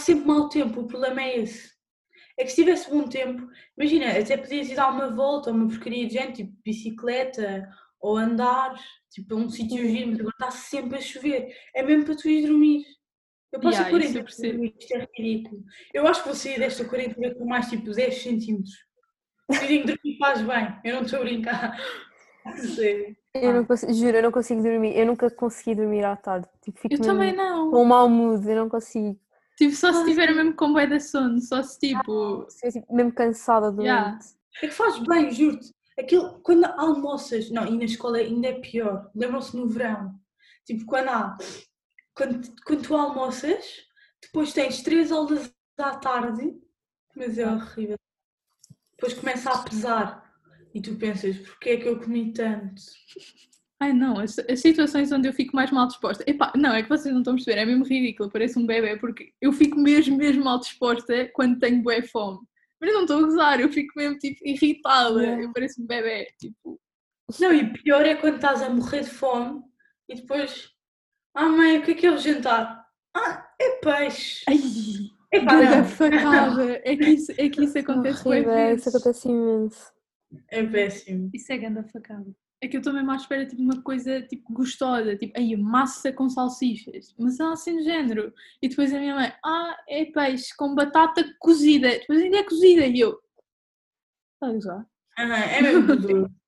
sempre mau tempo, o problema é esse. É que se tivesse bom tempo, imagina, até podias ir dar uma volta, uma porcaria de gente, tipo bicicleta, ou andar, tipo a um sítio giro, mas agora está sempre a chover. É mesmo para tu ir dormir. Eu passo Yeah, a isso eu 40 percebo. dormir, isto é ridículo. Eu acho que vou sair desta quarentena com mais tipo 10 centímetros. Dizem que dormir faz bem, eu não estou a brincar. Sério. Eu não consigo, juro, eu não consigo dormir. Eu nunca consegui dormir à tarde. Tipo, fico Eu também não. com um mau mood, eu não consigo. Tipo, só se tiver mesmo com bué de sono, só se tipo. Eu, tipo, mesmo cansada doente. Yeah. É que faz bem, juro-te. Aquilo, quando almoças, não, e na escola ainda é pior. Lembram-se no verão? Tipo, quando há. Quando, quando tu almoças, depois tens três aulas à tarde, mas é horrível. Depois começa a pesar e tu pensas, porquê é que eu comi tanto? Ai não, as, as situações onde eu fico mais mal disposta. Epá, não, é que vocês não estão a perceber, é mesmo ridículo, parece um bebê, porque eu fico mesmo, mesmo mal disposta quando tenho bué fome. Mas eu não estou a gozar, eu fico mesmo tipo irritada, Yeah. eu pareço um bebê, tipo. Não, e pior é quando estás a morrer de fome e depois, ah mãe, o que é que é o jantar? Ah, é peixe. Ai, Epá, Ganda não, facada! É que isso, é que isso acontece Horrível, isso acontece imenso. é péssimo. Isso é ganda facada. É que eu estou mesmo à espera tipo uma coisa tipo gostosa, tipo, aí massa com salsichas, mas não assim do género. E depois a minha mãe, ah, é peixe com batata cozida, depois ainda é cozida e eu. Está a? Aham, é mesmo duro.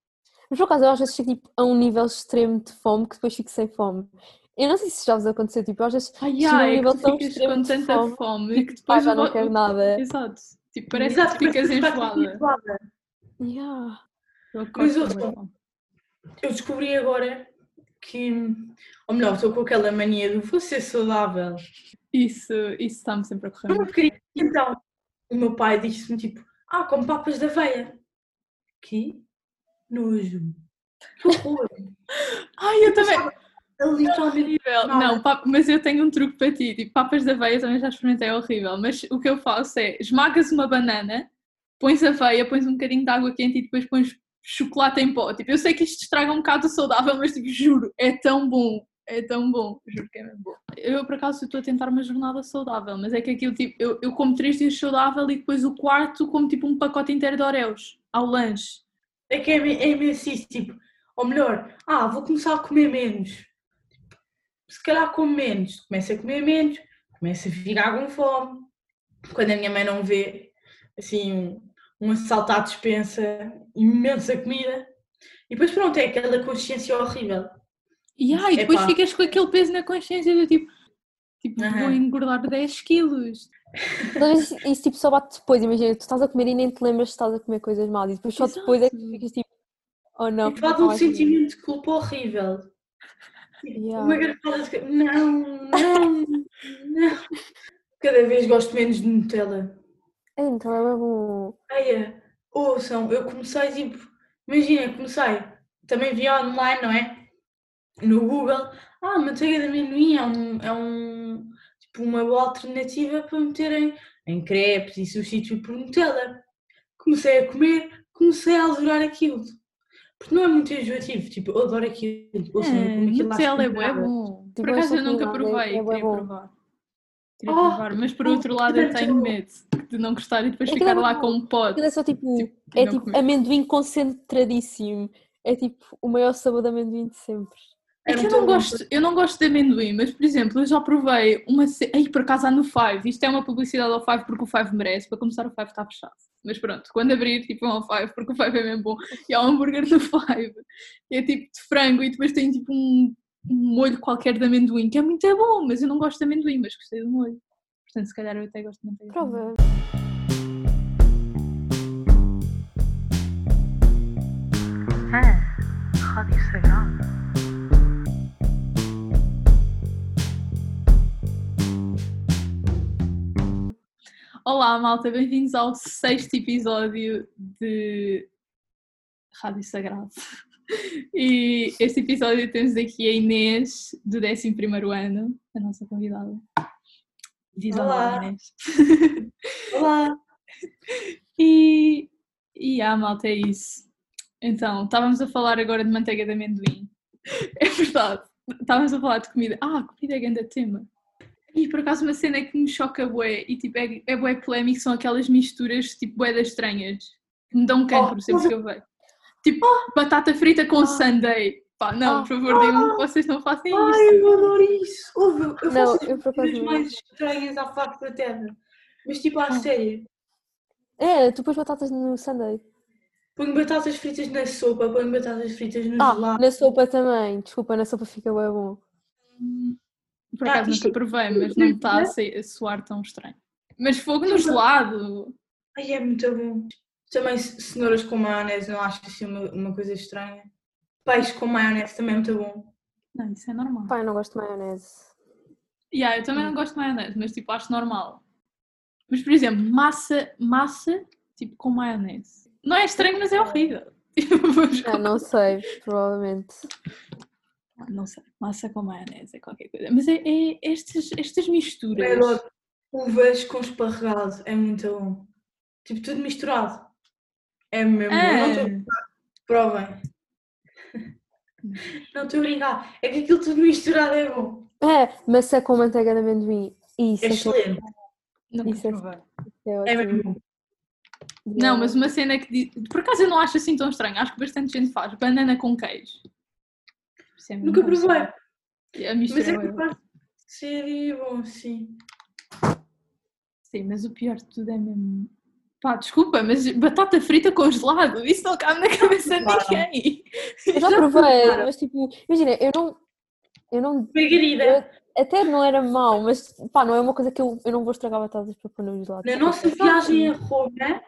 Mas por acaso eu às vezes chego tipo, a um nível extremo de fome que depois fico sem fome. Eu não sei se já vos aconteceu, tipo, às vezes Ai, chego a um é nível tão extremo com de tanta fome, fome, tipo, que pá, depois já o não quero nada. Exato. Tipo, parece Exato, que ficas enjoada. Yeah. Eu Mas ouçam. Eu descobri agora que, ou melhor, estou com aquela mania de vou ser saudável. Isso, isso está-me sempre a correr Não queria. Então, o meu pai disse-me tipo, ah, como papas de aveia. Que nojo. Que horror. Ai, eu também. É literalmente horrível. Não, pap- mas eu tenho um truque para ti. Tipo, papas de aveia também já experimentei, é horrível. Mas o que eu faço é esmagas uma banana, pões aveia, pões um bocadinho de água quente e depois pões chocolate em pó. Tipo, eu sei que isto estraga um bocado saudável, mas tipo, juro, é tão bom. É tão bom, juro que é mesmo bom. Eu, por acaso, estou a tentar uma jornada saudável, mas é que aquilo, tipo, eu, eu como três dias saudável e depois o quarto como tipo um pacote inteiro de Oreos ao lanche. É que é, é imenso isso, tipo, ou melhor, ah, vou começar a comer menos. Se calhar como menos, começo a comer menos, começo a ficar com fome. Quando a minha mãe não vê, assim, um, assalto à despensa, imensa comida. E depois pronto, é aquela consciência horrível. E, ai, depois Epá. ficas com aquele peso na consciência do tipo, tipo vou engordar 10 quilos. Vezes isso tipo, só bate depois, imagina, tu estás a comer e nem te lembras que estás a comer coisas mal e depois só depois é que Exato. ficas tipo, oh não. e não um sentimento de culpa horrível. Yeah. Uma garrafada de... Não, não, não. Cada vez gosto menos de Nutella. É, então é bom. Eia, ouçam, eu comecei tipo, imagina, comecei, também vi online, não é? No Google, ah, manteiga de amendoim é um, é um tipo uma boa alternativa para meterem em crepes e substituir por Nutella. Comecei a comer, comecei a adorar aquilo. Porque não é muito enjoativo, tipo, eu adoro aquilo. Ouçam, eu como aquilo Nutella é bom. Por Tipo, acaso eu nunca provei, é queria provar. Queria Oh, provar, mas por oh, outro lado eu tenho medo de não gostar e depois é ficar bué lá bom. com um pote. É só tipo, Tipo, é tipo comer. amendoim concentradíssimo. É tipo o maior sabor de amendoim de sempre. É que eu não, gosto, eu não gosto de amendoim, mas por exemplo, eu já provei uma. Ai, por acaso há no Five. Isto é uma publicidade ao Five porque o Five merece. Para começar, o Five está fechado. Mas pronto, quando abrir, tipo, é ao Five porque o Five é mesmo bom. E há um hambúrguer do Five. que É tipo de frango e depois tem tipo um, um molho qualquer de amendoim que é muito bom, mas eu não gosto de amendoim, mas gostei do molho. Portanto, se calhar eu até gosto de manteiga. Prova. Rádio Sagrada. Olá, malta, bem-vindos ao sexto episódio de Rádio Sagrado. E este episódio temos aqui a Inês, do 11 ano, a nossa convidada. Diz olá, Olá. Inês. Olá! E, e ah, malta, é isso. Então, estávamos a falar agora de manteiga de amendoim. É verdade, estávamos a falar de comida. Ah, comida é grande tema. E por acaso uma cena que me choca bué e tipo é, é bué polémico são aquelas misturas tipo bué das estranhas que me dão cancro Oh, sempre que eu vejo. Tipo batata frita com sundae. Pá, não, Ah. por favor, digam que vocês não fazem Ai, isso. eu adoro isso! Ouve, eu Não, faço eu por as coisas mais estranhas à face da terra. Mas tipo, à Ah. sério. É, tu pões batatas no sundae. Ponho batatas fritas na sopa, ponho batatas fritas no Ah, gelado. na sopa também. Desculpa, na sopa fica bem bom. Por Ah, acaso isto- nunca provei, mas não está a, ser- a soar tão estranho. Mas fogo no gelado. Ai, é muito bom. Também ce- cenouras com maionese, não acho assim uma, uma coisa estranha. Peixe com maionese também é muito bom. Não, isso é normal. Pai, eu não gosto de maionese. Yeah, eu também não gosto de maionese, mas tipo, acho normal. Mas, por exemplo, massa, massa, tipo, com maionese. Não é estranho, mas é horrível. Tipo, Ah, não sei, provavelmente. com- Não sei, massa com maionese é qualquer coisa. Mas é, é estas, estas misturas. uvas com esparregado, é muito bom. Tipo, tudo misturado. É mesmo bom. Não estou a Ah, brincar. Provem. Não estou a brincar. É que aquilo tudo misturado é bom. É, maçã com manteiga de amendoim. Isso É é, que excelente. nunca Isso é- é É ótimo. mesmo bom. Não, mas uma cena que. Por acaso eu não acho assim tão estranho. Acho que bastante gente faz. Banana com queijo. É Nunca bom, provei. A mistura Mas é é capaz de ser bom, sim. Sim, mas o pior de tudo é mesmo. Pá, desculpa, mas batata frita com gelado, isso não cabe na cabeça de ninguém. Eu já provei, mas tipo, imagina, eu não. Eu não. Margarida. Até não era mau, mas pá, não é uma coisa que eu, eu não vou estragar batatas para pôr no gelado. Na nossa viagem a Roma,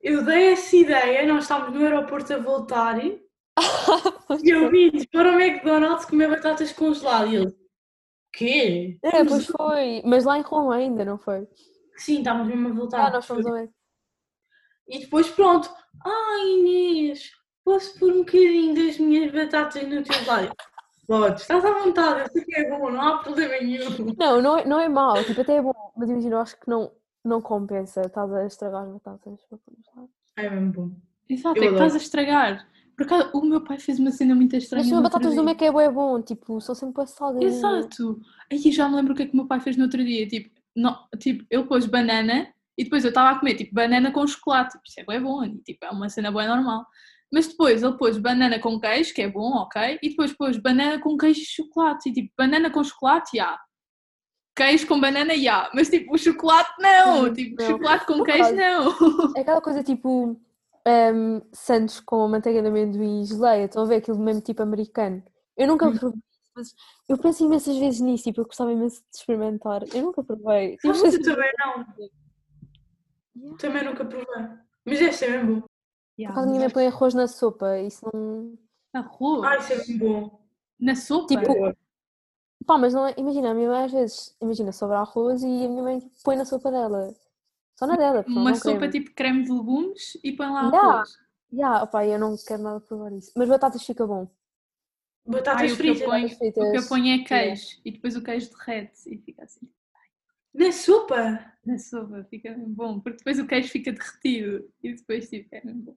eu dei essa ideia, nós estávamos no aeroporto a voltar e eu vim para o McDonald's comer batatas congeladas. E ele, quê? É, pois foi. Mas lá em Roma ainda, não foi? Sim, estávamos mesmo a voltar. Ah, nós fomos a ver. E depois pronto. Ai Inês, posso pôr um bocadinho das minhas batatas no teu gelado? Pode, estás à vontade, eu sei que é bom, não há problema nenhum. Não, não é, não é mau, tipo, até é bom, mas imagina, eu acho que não, não compensa. Estás a estragar as batatas para pôr no. É mesmo bom. Exato, Eu é que estás a estragar. Por acaso, o meu pai fez uma cena muito estranha. Mas as batatas do. Mac é bué bom, tipo, são sempre salgadinhas. Exato. Aí já me lembro o que é que o meu pai fez no outro dia. Tipo, não, tipo ele pôs banana e depois eu estava a comer tipo banana com chocolate. Tipo, isso é bem bom, e, tipo, é uma cena bem normal. Mas depois ele pôs banana com queijo, que é bom, ok. E depois pôs banana com queijo e chocolate. E tipo, banana com chocolate, já. Queijo com banana, já. Mas tipo, o chocolate não. Hum, Tipo, não. chocolate com Por queijo não. É aquela coisa tipo um, Santos com manteiga de amendoim e geleia, estão a ver aquilo mesmo tipo americano. Eu nunca Hum. provei mas eu penso imensas vezes nisso, tipo, eu gostava imenso de experimentar. Eu nunca provei. Tipo, Acho que eu também não. Também nunca provei. Mas deve ser mesmo bom. Por acaso ninguém põe arroz na sopa, isso não. Arroz? Ai, isso é mesmo bom. Na sopa? Tipo, Pá, mas não é. Imagina, a minha mãe às vezes, imagina, sobra arroz e a minha mãe põe na sopa dela. Só na dela, porque uma sopa creme. tipo creme de legumes e põe lá Já. arroz. Ya, opá, eu não quero nada provar isso. Mas batatas fica bom. Batatas Ai, o que eu fritas. ponho- O que eu fritas. ponho é Yeah. queijo e depois o queijo derrete e fica assim Na sopa? na sopa, fica bom, porque depois o queijo fica derretido e depois tipo é mesmo bom.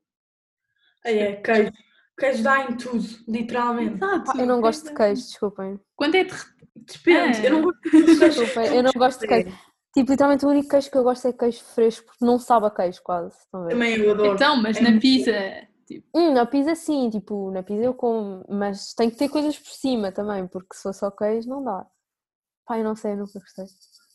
Ai, é, queijo. Queijo dá em tudo, literalmente. Exato. Ah, eu não gosto de é- queijo, desculpem. Quando é derretido, Depende, Ah. eu não gosto de queijo. Desculpem, eu não gosto de queijo. Tipo, literalmente o único queijo que eu gosto é queijo fresco, porque não sabe a queijo quase. Estão a ver? Também eu adoro. então, mas É na pizza, tipo, Hum, na pizza sim, tipo, na pizza eu como, mas tem que ter coisas por cima também, porque se for só queijo não dá. Pá, eu não sei, eu nunca gostei.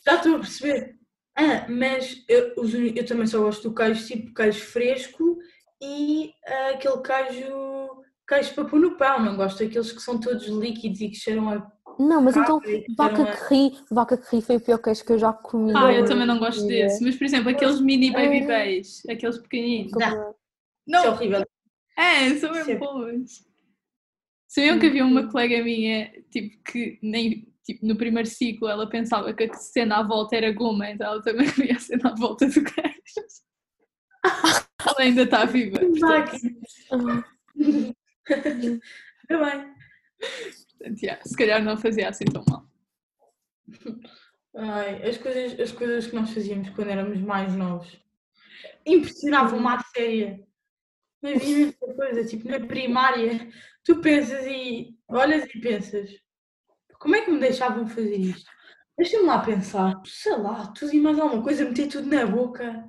Já estou a perceber. Ah, mas eu, eu também só gosto do queijo tipo queijo fresco e ah, aquele queijo, queijo para pôr no pão. Não gosto daqueles que são todos líquidos e que cheiram a Não, mas então, e que vaca cheiram a- que ri, vaca que ri foi o pior queijo que eu já comi. ah, eu também não gosto desse, mas por exemplo, aqueles mini baby Ah. bays, aqueles pequeninos. Dá. provei. Isso é Não, horrível. é, são é- mesmo bons. Sabiam que havia uma colega minha, tipo, que nem, tipo, no primeiro ciclo ela pensava que a cena à volta era goma, então ela também comia a cena à volta do queijo. ela ainda está viva. Está bem. portanto, yeah, se calhar não fazia assim tão mal. Ai, as, coisas, as coisas que nós fazíamos quando éramos mais novos impressionavam-me à séria. Havia muita coisa, tipo na primária, tu pensas e olhas e pensas, como é que me deixavam fazer isto? Deixa-me lá pensar. Sei lá, tudo e mais alguma coisa, meter tudo na boca.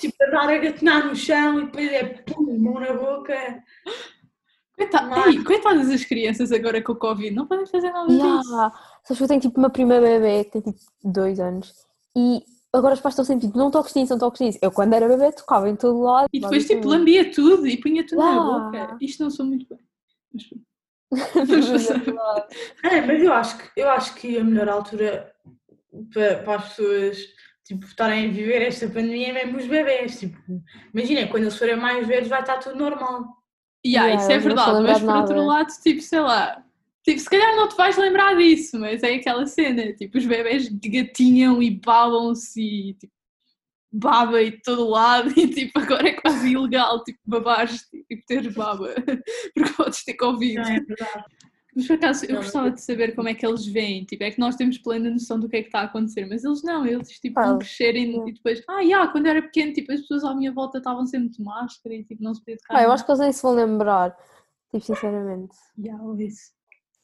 Tipo, a dar a gatinar no chão e depois é pum, mão na boca. Coita- Mas- Ei, coitadas das crianças agora com o Covid, não podem fazer nada disso. Yeah. Sabes que eu tenho tipo uma prima bebê que tem tipo dois anos e agora os pais estão sempre tipo, não toques nisso, não toques nisso. Eu quando era bebê tocava em todo lado. E depois tipo lambia tudo e punha tudo na Yeah. boca. Isto não sou muito bem. Mas é mas eu acho que, eu acho que a melhor altura para, para as pessoas tipo, estarem a viver esta pandemia é mesmo os bebés. Tipo, imagina, quando eles forem mais velhos vai estar tudo normal. Yeah, Yeah, isso é verdade, mas por outro lado, tipo, sei lá, tipo, se calhar não te vais lembrar disso, mas é aquela cena, tipo, os bebés gatinham e babam-se e tipo, baba e de todo lado e tipo, agora é quase ilegal, tipo, babares e ter baba, porque podes ter Covid. Não é verdade? Mas por acaso eu Não, gostava de saber como é que eles veem, tipo, é que nós temos plena noção do que é que está a acontecer, mas eles não, eles tipo vão Ah, crescerem e depois, ah, yeah, quando eu era pequeno, tipo, as pessoas à minha volta estavam sempre de máscara e tipo, não se podia tocar. Pá, eu acho que eles nem se vão lembrar. Tipo, sinceramente. Yeah, ou isso.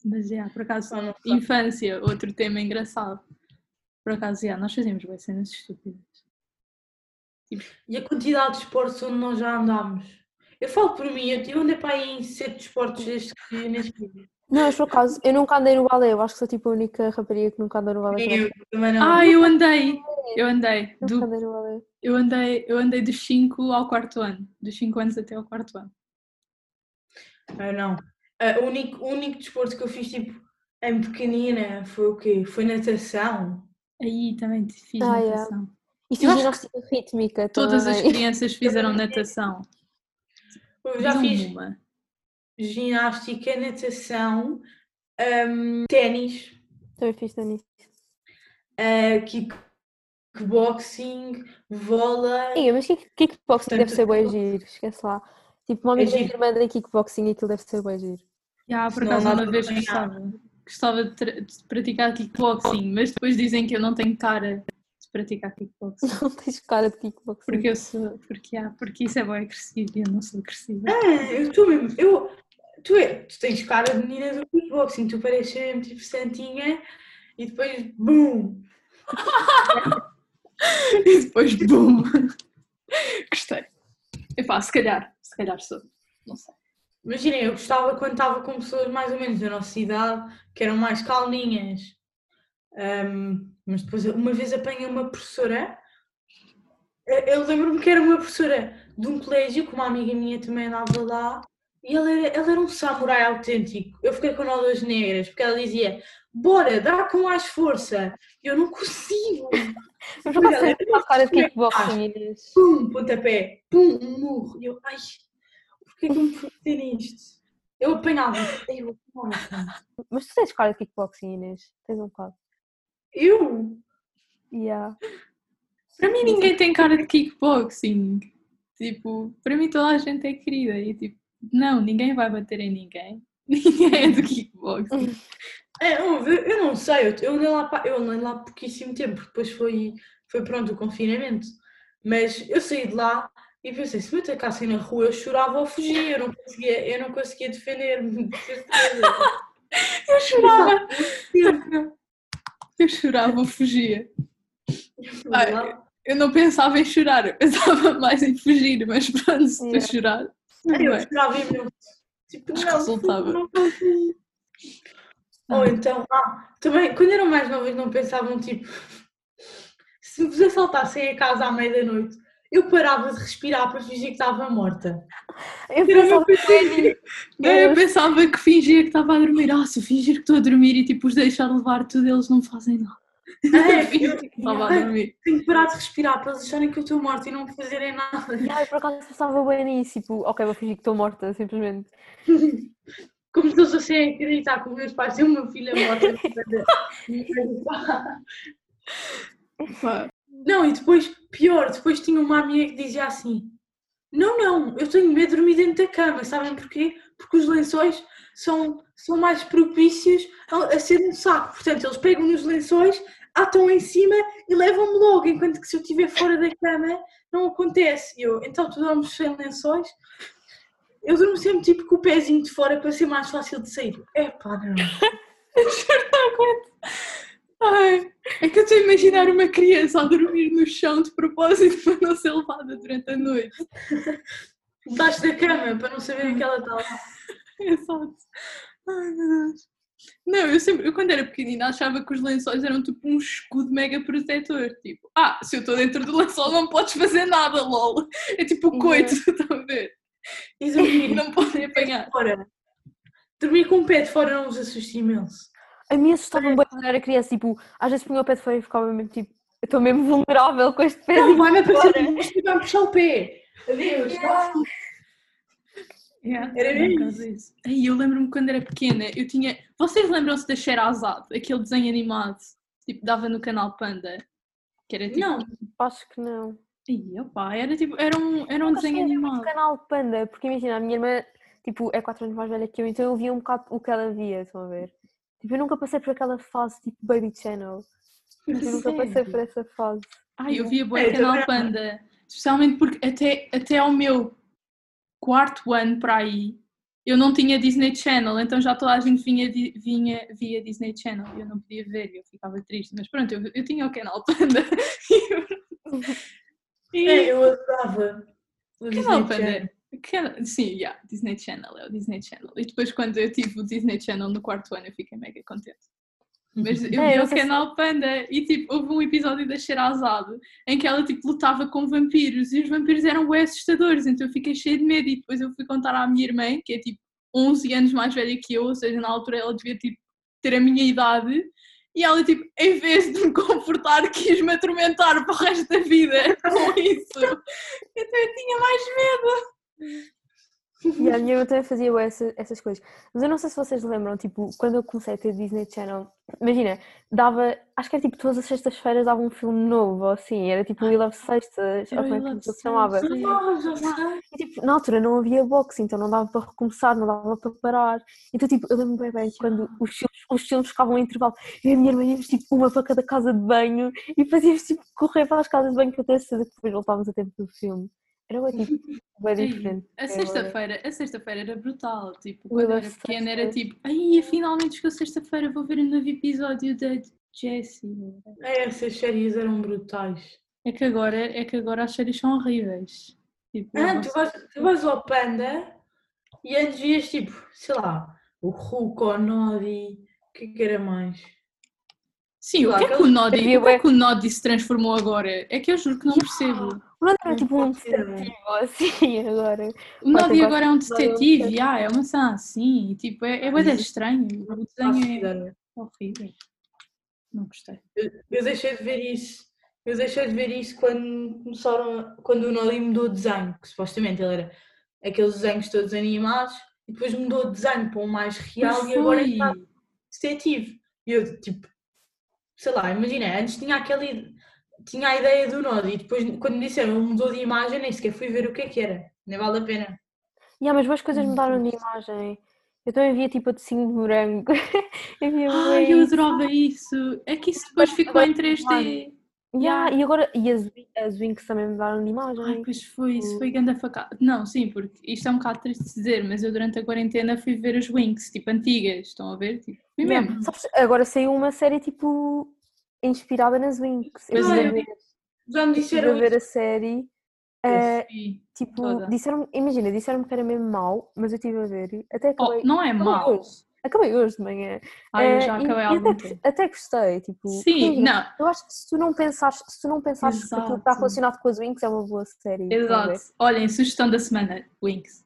Mas, yeah, por acaso, não infância, outro tema engraçado. Por acaso, yeah, nós fazíamos bem cenas estúpidas. E a quantidade de esportes onde nós já andámos. Eu falo por mim, eu andei para aí em sete esportes desde que nasci. Não, mas por acaso, eu nunca andei no balé. Eu acho que sou tipo a única rapariga que nunca andou no balé. Eu também não. Ah, eu andei! Eu andei. Nunca Do, andei no balé. eu andei. Eu andei dos 5 ao quarto ano. Dos 5 anos até ao quarto ano. Ah, não. O, único, o único desporto que eu fiz tipo em pequenina foi o quê? Foi natação. Aí também fiz Ah, yeah. E fiz ginástica rítmica Todas as crianças fizeram natação. Eu já Não fiz uma. ginástica, natação, ahm, ténis, Também fiz tenis. ah, kickboxing, vôlei. Ih, mas kick- kickboxing deve Portanto, ser bem giro, esquece lá. Tipo, uma amiga da minha irmã em kickboxing e aquilo deve ser bem giro. Yeah, por acaso uma vez gostava, gostava de, de praticar kickboxing, mas depois dizem que eu não tenho cara praticar kickboxing. Não tens cara de kickboxing. Porque eu sou, porque, há, porque isso é bem agressivo e eu não sou agressiva. Ah, eu estou mesmo. Eu, tu, é, tu tens cara de menina do kickboxing, tu pareces mesmo tipo santinha e depois, BUM! E depois, BUM! Gostei. Epá, se calhar, se calhar sou. Não sei. Imaginem, eu gostava quando estava com pessoas mais ou menos da nossa idade, que eram mais calminhas. Ahm, mas depois, uma vez apanhei uma professora, eu eu lembro-me que era uma professora de um colégio, que uma amiga minha também andava lá, e ela era, ela era um samurai autêntico. Eu fiquei com nódoas negras, porque ela dizia: Bora, dá com mais força. E eu não consigo. Mas Olha, tens uma cara de é kickboxing. Pum, pontapé, pum, um murro. E eu, ai, porquê que eu me fui nisto? Eu apanhava. Eu apanhava. Mas tu tens cara de kickboxing, Inês. Tens um bocado. Eu? Yeah. Para mim ninguém tem cara de kickboxing. Tipo, para mim toda a gente é querida e tipo, não, ninguém vai bater em ninguém. Ninguém é de kickboxing. É, eu, eu não sei, eu, eu andei lá, eu andei lá pouquíssimo tempo, porque depois foi, foi pronto o confinamento. Mas eu saí de lá e pensei, se me atacassem na rua eu chorava ou fugia, eu não conseguia, eu não conseguia defender-me, de certeza. Eu chorava. Eu chorava, eu fugia. Ai, Eu não pensava em chorar, eu pensava mais em fugir, mas pronto, se tu Yeah. chorar, Eu chorava imenso. Tipo, Mas não, resultava. não. Ou Ah. então, ah, também, quando eram mais novas não pensavam, tipo, se vos assaltassem a casa à meia-da-noite, eu parava de respirar para fingir que estava morta. Eu Era o meu pensava que Não, eu pensava que fingia que estava a dormir. Ah, se eu fingir que estou a dormir e tipo os deixar levar tudo, eles não fazem nada. É, Eu eu- que estava a Ai, dormir. Tenho que parar de respirar para eles acharem que eu estou morta e não fazerem nada. Ai, por acaso pensava bem nisso, tipo, ok, vou fingir que estou morta, simplesmente. Como se eles fossem acreditar que os meus pais têm uma filha morta. Não, e depois, pior, depois tinha uma amiga que dizia assim: Não, não, eu tenho medo de dormir dentro da cama, sabem porquê? Porque os lençóis são, são mais propícios a, a ser um saco. Portanto, eles pegam nos lençóis, atam em cima e levam-me logo, enquanto que se eu estiver fora da cama não acontece. Eu, então tu dormes sem lençóis? Eu durmo sempre tipo com o pezinho de fora para ser mais fácil de sair. É pá, não. Ai, é que eu estou a imaginar uma criança a dormir no chão de propósito para não ser levada durante a noite. Debaixo da cama para não saberem que ela está lá. Exato. Ai, meu Deus. Não, eu sempre, eu quando era pequenina achava que os lençóis eram tipo um escudo mega protetor. Tipo, ah, se eu estou dentro do lençol não podes fazer nada, lol. É tipo o coito, estão a ver? Não podem apanhar. fora. Dormir com o pé de fora não vos assusta imenso. A mim assustava-me bem quando era criança, tipo, às vezes punha o pé de fora e ficava mesmo tipo, eu estou mesmo vulnerável com este pé. Não, vai-me aparecer, vai puxar o pé. Adeus. Yeah, Era mesmo causa disso. Ai, eu lembro-me quando era pequena, eu tinha. Vocês lembram-se da Sherazade, aquele desenho animado, tipo, dava no canal Panda? Que era tipo. Não, Acho que não. Ai, opa, era tipo, era um, era um Nunca desenho animado. canal Panda, porque imagina, a minha irmã, tipo, é 4 anos mais velha que eu, então eu via um bocado o que ela via, estão a ver? Tipo, eu nunca passei por aquela fase, tipo, Baby Channel. Eu nunca passei por essa fase. Ai, eu via É, eu canal. Panda. Especialmente porque até, até ao meu quarto ano para aí, eu não tinha Disney Channel, então já toda a gente vinha, vinha via Disney Channel e eu não podia ver e eu ficava triste. Mas pronto, eu, eu tinha o canal Panda. e, é, eu adorava. o Disney Canal Channel. Sim, yeah, Disney Channel, é o Disney Channel. E depois, quando eu tive o Disney Channel no quarto ano, eu fiquei mega contente. Mas eu É, vi o canal Panda e tipo, houve um episódio da Sherazade em que ela tipo lutava com vampiros e os vampiros eram bem assustadores, então eu fiquei cheia de medo e depois eu fui contar à minha irmã, que é tipo 11 anos mais velha que eu, ou seja, na altura ela devia tipo, ter a minha idade, e ela tipo, em vez de me confortar, quis-me atormentar para o resto da vida com isso. Então eu tinha mais medo. E a minha irmã também fazia essa- essas coisas. Mas eu não sei se vocês lembram, tipo, quando eu comecei a ter Disney Channel, imagina, dava, acho que era tipo todas as sextas-feiras dava um filme novo, ou assim, era tipo We Love Sextas, ou como é que se chamava. E, tipo, na altura não havia boxe, então não dava para recomeçar, não dava para parar. Então, tipo, eu lembro bem bem quando os filmes, os filmes ficavam em intervalo, e a minha irmã íamos tipo uma para cada casa de banho e fazíamos tipo correr para as casas de banho que eu tenho certeza que depois voltávamos a tempo do filme. Era bem, tipo, bem diferente. A É, sexta-feira, a sexta-feira era brutal, tipo, quando eu era pequena era tipo, ai, finalmente chegou sexta-feira, vou ver um novo episódio da Jessie. É, essas séries eram brutais. É que agora, é que agora as séries são horríveis. Tipo, Ah, tu vais, tu vais ao Panda e antes vias tipo, sei lá, o Hulk ou o Nodi, o que é que era mais? Sim, o lá, que é que o Havia o que é que o Noddy se transformou agora? É que eu juro que não percebo. O era Não tipo um detetive assim agora. O agora é um detetive, ah, é uma cena assim, e, tipo, é, é de estranho. O desenho é horrível. Não gostei. Eu, eu deixei de ver isso. Eu deixei de ver isso quando começaram, quando o Nodi mudou de desenho, que supostamente ele era aqueles desenhos todos animados, e depois mudou de desenho para um mais real e agora está detetive. E eu, tipo, sei lá, imagina, antes tinha aquele. Tinha a ideia do Nodi, e depois, quando me disseram mudou de imagem, nem sequer fui ver o que é que era. Nem vale a pena. Há, mas boas coisas mudaram de imagem. Eu também via tipo a de 5 de morango. eu via eu adorava isso. É que isso depois ficou em 3D. Yeah, E agora, e as, as Winx também mudaram de imagem. Ai, pois foi, isso foi grande facada. Não, sim, porque isto é um bocado triste de dizer, mas eu durante a quarentena fui ver as Winx, tipo antigas, estão a ver? Tipo, fui Yeah. mesmo. Sabes, agora saiu uma série tipo inspirada nas Winx. Eu a ver, Já me disseram ver isso. a série. Eu fui tipo, toda. disseram imagina, disseram que era mesmo mau, mas eu estive a ver. Até Oh, acabei. não é mau. hoje. Acabei hoje de manhã. Ai, eu Eh, já e- acabei e há algum até, tempo. até gostei, tipo. Sim, não, Eu acho que se tu não pensares, se tu não pensares que aquilo está relacionado com as Winx é uma boa série. ver? exato. Olhem, sugestão da semana, Winx.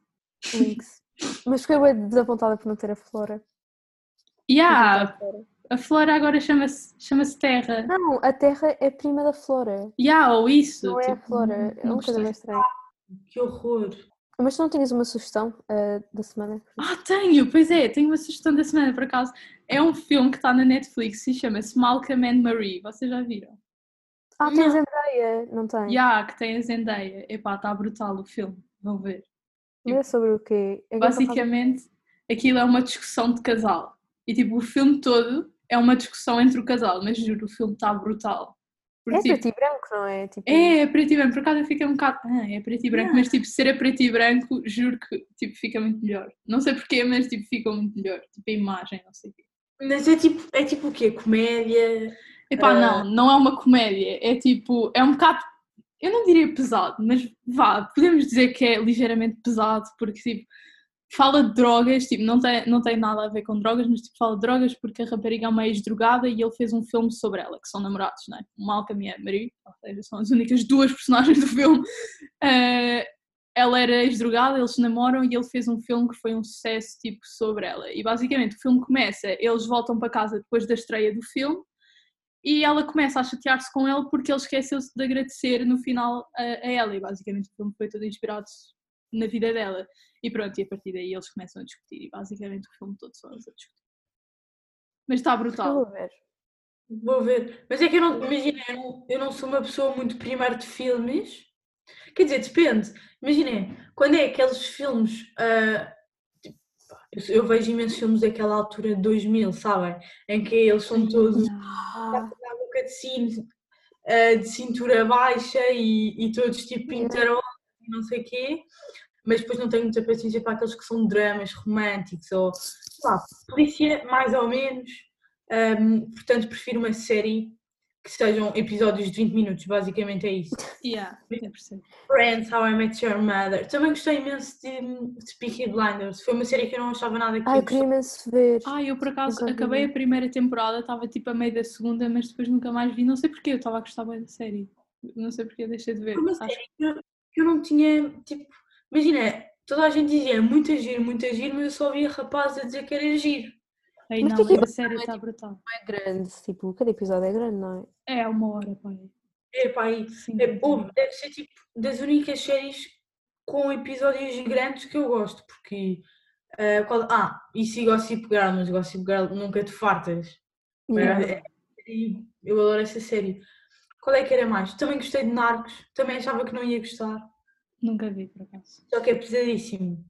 Winx. Mas fiquei bem desapontada por não ter a Flora. Yeah, a Flora agora chama-se chama Terra. Não, a Terra é prima da Flora. Yeah, ou isso. Não é a tipo, Flora. não- É não uma coisa mais estranha. Que horror. Mas tu não tinhas uma sugestão ah, da semana? Ah, tenho, pois é, tenho uma sugestão da semana, por acaso. É um filme que está na Netflix e chama-se Malcolm and Marie. Vocês já viram? Ah, tens a Zendaya, não tem? Já, que tem a Zendaya. Epá, está brutal o filme. Vão ver. Mas é sobre o quê? É Basicamente, aquilo é uma discussão de casal. E tipo, o filme todo é uma discussão entre o casal, mas juro, o filme está brutal. É tipo, preto e branco, não é? Tipo, é, é preto e branco, por acaso fiquei um bocado. Ah, é preto e branco, mas tipo, ser a preto e branco, juro que tipo, fica muito melhor. Não sei porquê, mas tipo, fica muito melhor. Tipo, a imagem, não sei o quê. Mas é tipo, é tipo o quê? Comédia? Epá, Ah. não, não é uma comédia, é tipo, é um bocado, eu não diria pesado, mas vá, podemos dizer que é ligeiramente pesado, porque tipo, fala de drogas, tipo, não tem, não tem nada a ver com drogas, mas tipo, fala de drogas porque a rapariga é uma ex-drogada e ele fez um filme sobre ela, que são namorados, não é? Malcolm e a Marie, ou seja, são as únicas duas personagens do filme. Ah, ela era ex-drogada, eles se namoram e ele fez um filme que foi um sucesso tipo sobre ela. E basicamente o filme começa, eles voltam para casa depois da estreia do filme e ela começa a chatear-se com ele porque ele esqueceu-se de agradecer no final a, a ela e basicamente o filme foi todo inspirado na vida dela. E pronto, e a partir daí eles começam a discutir e basicamente o filme todo são eles a discutir. Mas está brutal. vou ver. Vou ver. Mas é que eu não, imagina, eu não, eu não sou uma pessoa muito primeiro de filmes. Quer dizer, depende. Imaginem, quando é aqueles filmes. tipo, eu, eu vejo imensos filmes daquela altura de 2000, sabem? Em que eles são todos Ah, boca de sino, ah, de cintura baixa e, e todos tipo pintarolas não sei o quê. Mas depois não tenho muita paciência para aqueles que são dramas românticos ou, sei lá, polícia mais ou menos. Ahm, portanto, prefiro uma série que sejam episódios de 20 minutos, basicamente é isso. Yeah, eu percebo. Friends, How I Met Your Mother. Também gostei imenso de, de Peaky Blinders. Foi uma série que eu não achava nada que Ah, eu eu queria imenso ver. Ah, eu por acaso vi. acabei a primeira temporada, estava tipo a meio da segunda, mas depois nunca mais vi. Não sei porquê, eu estava a gostar bem da série. Não sei porquê, deixei de ver. Uma Acho- série que eu, que eu não tinha, tipo, imagina, toda a gente dizia muito giro, muito giro, mas eu só via rapazes a dizer que era giro. Ei, Mas não, porquê? mas a série Não é está tipo- brutal. É grande, tipo, cada episódio é grande, não é? É uma hora, pai. Epá, aí, Sim, é, houve- deve ser tipo das únicas séries com episódios grandes que eu gosto, porque. ah, qual- ah, e se Gossip Girl, mas Gossip Girl nunca te fartas. Yeah. É, e eu adoro essa série. Qual é que era mais? Também gostei de Narcos, também achava que não ia gostar, Nunca vi, por acaso. só que é pesadíssimo.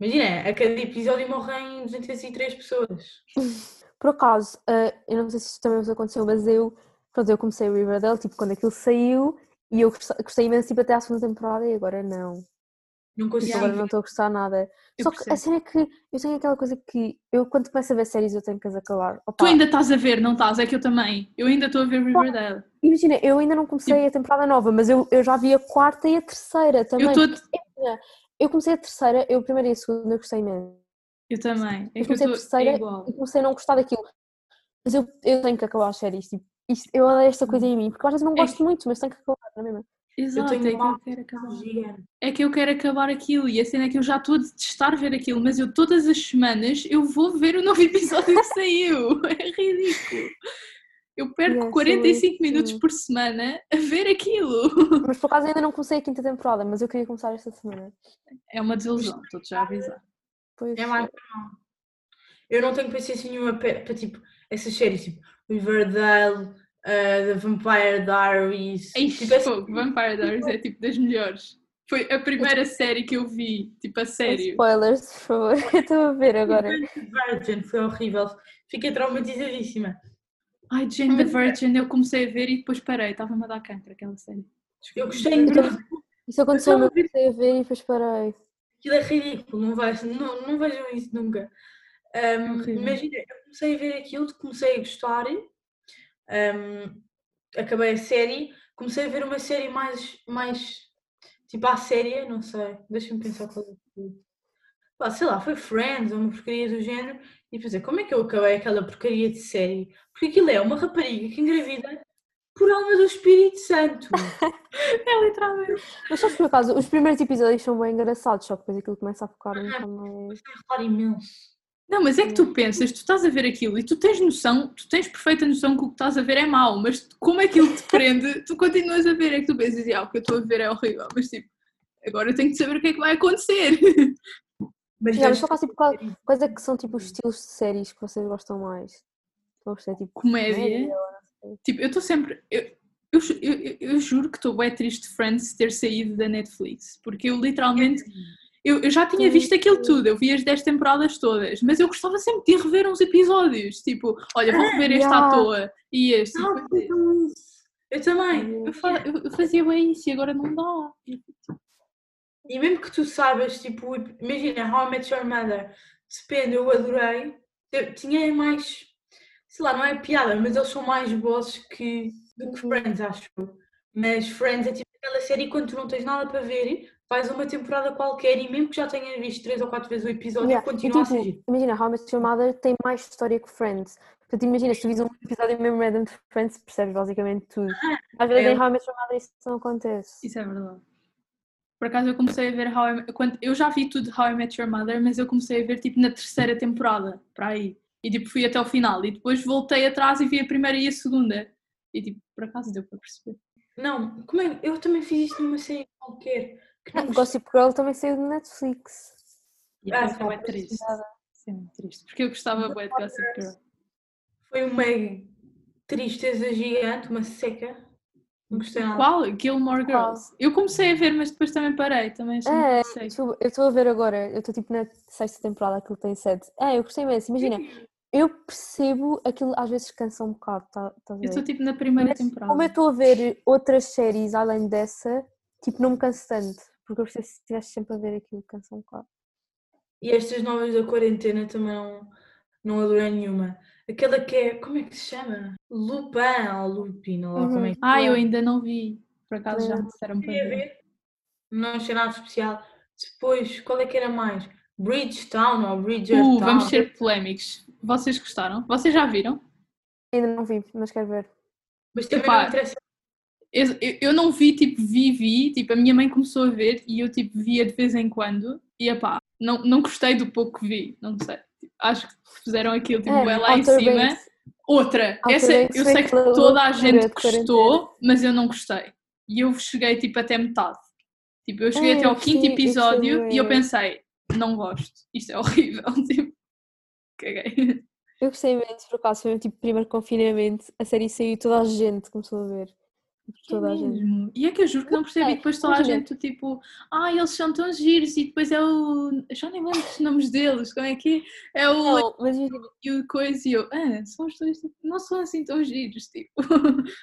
Imagina, a cada episódio morrem 203 pessoas. Por acaso, ah, eu não sei se isto também vos aconteceu, mas eu, pronto, eu comecei o Riverdale, tipo, quando aquilo saiu, e eu gostei, gostei imenso, tipo, até à segunda temporada, e agora não. Não consigo. agora não estou a gostar nada. Eu Só que a percebo. cena é que eu tenho aquela coisa que eu, quando começo a ver séries, eu tenho que as acabar. Tu ainda estás a ver, não estás? É que eu também. Eu ainda estou a ver Riverdale. Imagina, eu ainda não comecei a temporada nova, mas eu, eu já vi a quarta e a terceira também. Eu estou. Eu comecei a terceira, eu a primeira e a segunda eu gostei mesmo. Eu também. É Eu que eu comecei a estou terceira igual. e comecei a não gostar daquilo. Mas eu, eu tenho que acabar as séries. Tipo, isto, eu odeio esta coisa em mim, porque às vezes não É gosto muito, mas tenho que acabar, não é mesmo? Exato, tenho é que eu quero acabar. Gigante. É que eu quero acabar aquilo e a cena é que eu já estou a detestar ver aquilo, mas eu todas as semanas eu vou ver o novo episódio que saiu. É ridículo. Eu perco Yeah, sou 45 isso. minutos por semana a ver aquilo. Mas por acaso ainda não comecei a quinta temporada, mas eu queria começar esta semana. É uma desilusão, estou-te já a avisar. Pois, É mais normal. Eu não tenho paciência nenhuma para, para, tipo, essas séries, tipo Riverdale, uh, The Vampire Diaries. Ixi, tipo, fogo, Vampire Diaries é tipo das melhores. Foi a primeira série que eu vi, tipo a sério. Spoilers, por favor. Eu estou a ver agora. Virgin foi horrível. Fiquei traumatizadíssima. Ai, Jane the Virgin, eu comecei a ver e depois parei, estava-me a dar cancro aquela série. Eu gostei muito. Isso aconteceu, eu comecei a ver e depois parei. Aquilo é ridículo, não, vais, não, não vejam isso nunca. Um, horrível. imagina, eu comecei a ver aquilo, comecei a gostar, um, acabei a série, comecei a ver uma série mais, mais tipo à série, não sei, deixa-me pensar qual é sei lá, foi Friends ou uma porcaria do género, e pensei, como é que eu acabei aquela porcaria de série? Porque aquilo é uma rapariga que engravida por alma do Espírito Santo. É literalmente. Mas sabes por acaso, os primeiros episódios são bem engraçados, só que depois aquilo começa a focar um bocado mais. Falar imenso. Não, mas é que tu pensas, tu estás a ver aquilo e tu tens noção, tu tens perfeita noção que o que estás a ver é mau, mas como aquilo te prende, tu continuas a ver, é que tu pensas, ah, o que eu estou a ver é horrível, mas tipo, agora eu tenho que saber o que é que vai acontecer. Mas Já, mas tipo, qual- quais é que são tipo os estilos de séries que vocês gostam mais? Eu gostei, tipo, Comédia. Tipo, eu estou sempre. Eu, eu, eu, eu- eu juro que estou bem triste de Friends ter saído da Netflix, porque eu literalmente. Eu, eu já tinha visto aquilo tudo, eu vi as 10 temporadas todas, mas eu gostava sempre de rever uns episódios. Tipo, olha, vou rever este yeah. à toa e este. e Ah. Eu também. Eu, eu- eu fazia bem isso e agora não dá. E mesmo que tu saibas, tipo, imagina How I Met Your Mother, depende, eu adorei, te- tinha mais, sei lá, não é piada, mas eles são mais bosses que, do que Uhum. Friends, acho eu. Mas Friends é tipo aquela série quando tu não tens nada para ver, a uma temporada qualquer e mesmo que já tenhas visto três ou quatro vezes o episódio, Yeah, continua a tipo, ser giro. imagina, How I Met Your Mother tem mais história que Friends. Portanto, imagina, se tu vis um episódio mesmo random de Friends, percebes basicamente tudo. Às vezes é. em How I Met Your Mother isso não acontece. Isso é verdade. Por acaso eu comecei a ver How I Met- quando Eu já vi tudo de How I Met Your Mother, mas eu comecei a ver tipo na terceira temporada, para aí. E tipo fui até o final. E depois voltei atrás e vi a primeira e a segunda. E tipo, por acaso deu para perceber. Não, como é? Eu também fiz isto numa série qualquer. Que. Gossip Girl também saiu do Netflix. Ah, isso é triste. Isso é muito triste. Porque eu gostava bué de Gossip Girl. Foi uma tristeza gigante, uma seca. Não gostei nada. Qual? Gilmore Qual? Girls. Eu comecei a ver, mas depois também parei. Também É, muito eu estou a ver agora, eu estou tipo na sexta temporada, aquilo tem sete. É, eu gostei imenso, imagina, eu percebo aquilo às vezes cansa um bocado, tá, tá Eu estou tipo na primeira Mas temporada. como eu estou a ver outras séries além dessa, tipo, não me canso tanto. Porque eu percebo se estivesse sempre a ver aquilo, cansa um bocado. E estas novas da quarentena também não, não adorei nenhuma. Aquela que é, como é que se chama? Lupin ou Lupin, ou lá como é que Ah, eu ainda não vi. Por acaso já me disseram para ver. ver. Não achei nada especial. Depois, qual é que era mais? Bridgetown ou Bridgertown? Uh, vamos ser polémicos. Vocês gostaram? Vocês já viram? Ainda não vi, mas quero ver. Mas também Epá, não me interessa. Eu, eu- não vi, tipo, vi, vi. Tipo, a minha mãe começou a ver e eu, tipo, via de vez em quando. E, epá, não, não gostei do pouco que vi. Não sei. Tipo, acho que fizeram aquilo, tipo, é, lá em cima. Banks. Outra, Outer essa Banks eu sei que toda a gente gostou, mas eu não gostei. E eu cheguei tipo até metade. Tipo, eu cheguei É, até ao quinto gostei episódio e eu pensei, não gosto, isto é horrível. Tipo, caguei. Eu gostei imenso, por acaso, foi o tipo primeiro confinamento, a série saiu e toda a gente começou a ver. Toda a gente. E é que eu juro que não percebi. É, Depois toda a gente, tipo, ah, eles são tão giros. E depois é o. Eu já nem lembro os nomes deles. Como é que é? É o. Não, mas imagina, E o coisa e eu. Ah, são os dois. tipo, não são assim tão giros. Tipo.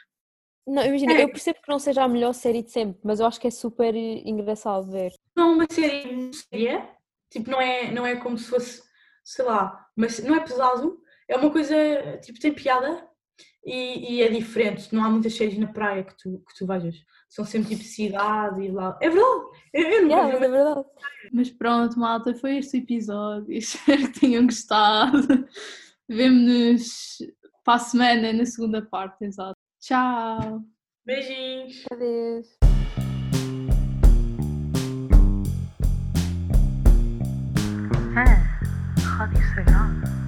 não, imagina, É. eu percebo que não seja a melhor série de sempre, mas eu acho que é super engraçado ver. Não é uma série muito séria. Tipo, não é, não é como se fosse, sei lá, mas não é pesado. É uma coisa, tipo, tem piada e, e é diferente. Não há muitas séries na praia que tu, que tu vejas. São sempre tipo cidade e lá. É verdade! Eu, eu nunca Yeah, vi é verdade. Mas pronto, malta, foi este o episódio. Espero que tenham gostado. Vemo-nos para a semana na segunda parte, exato. Tchau! Beijinhos! Adeus. É, Rádio Sagrada.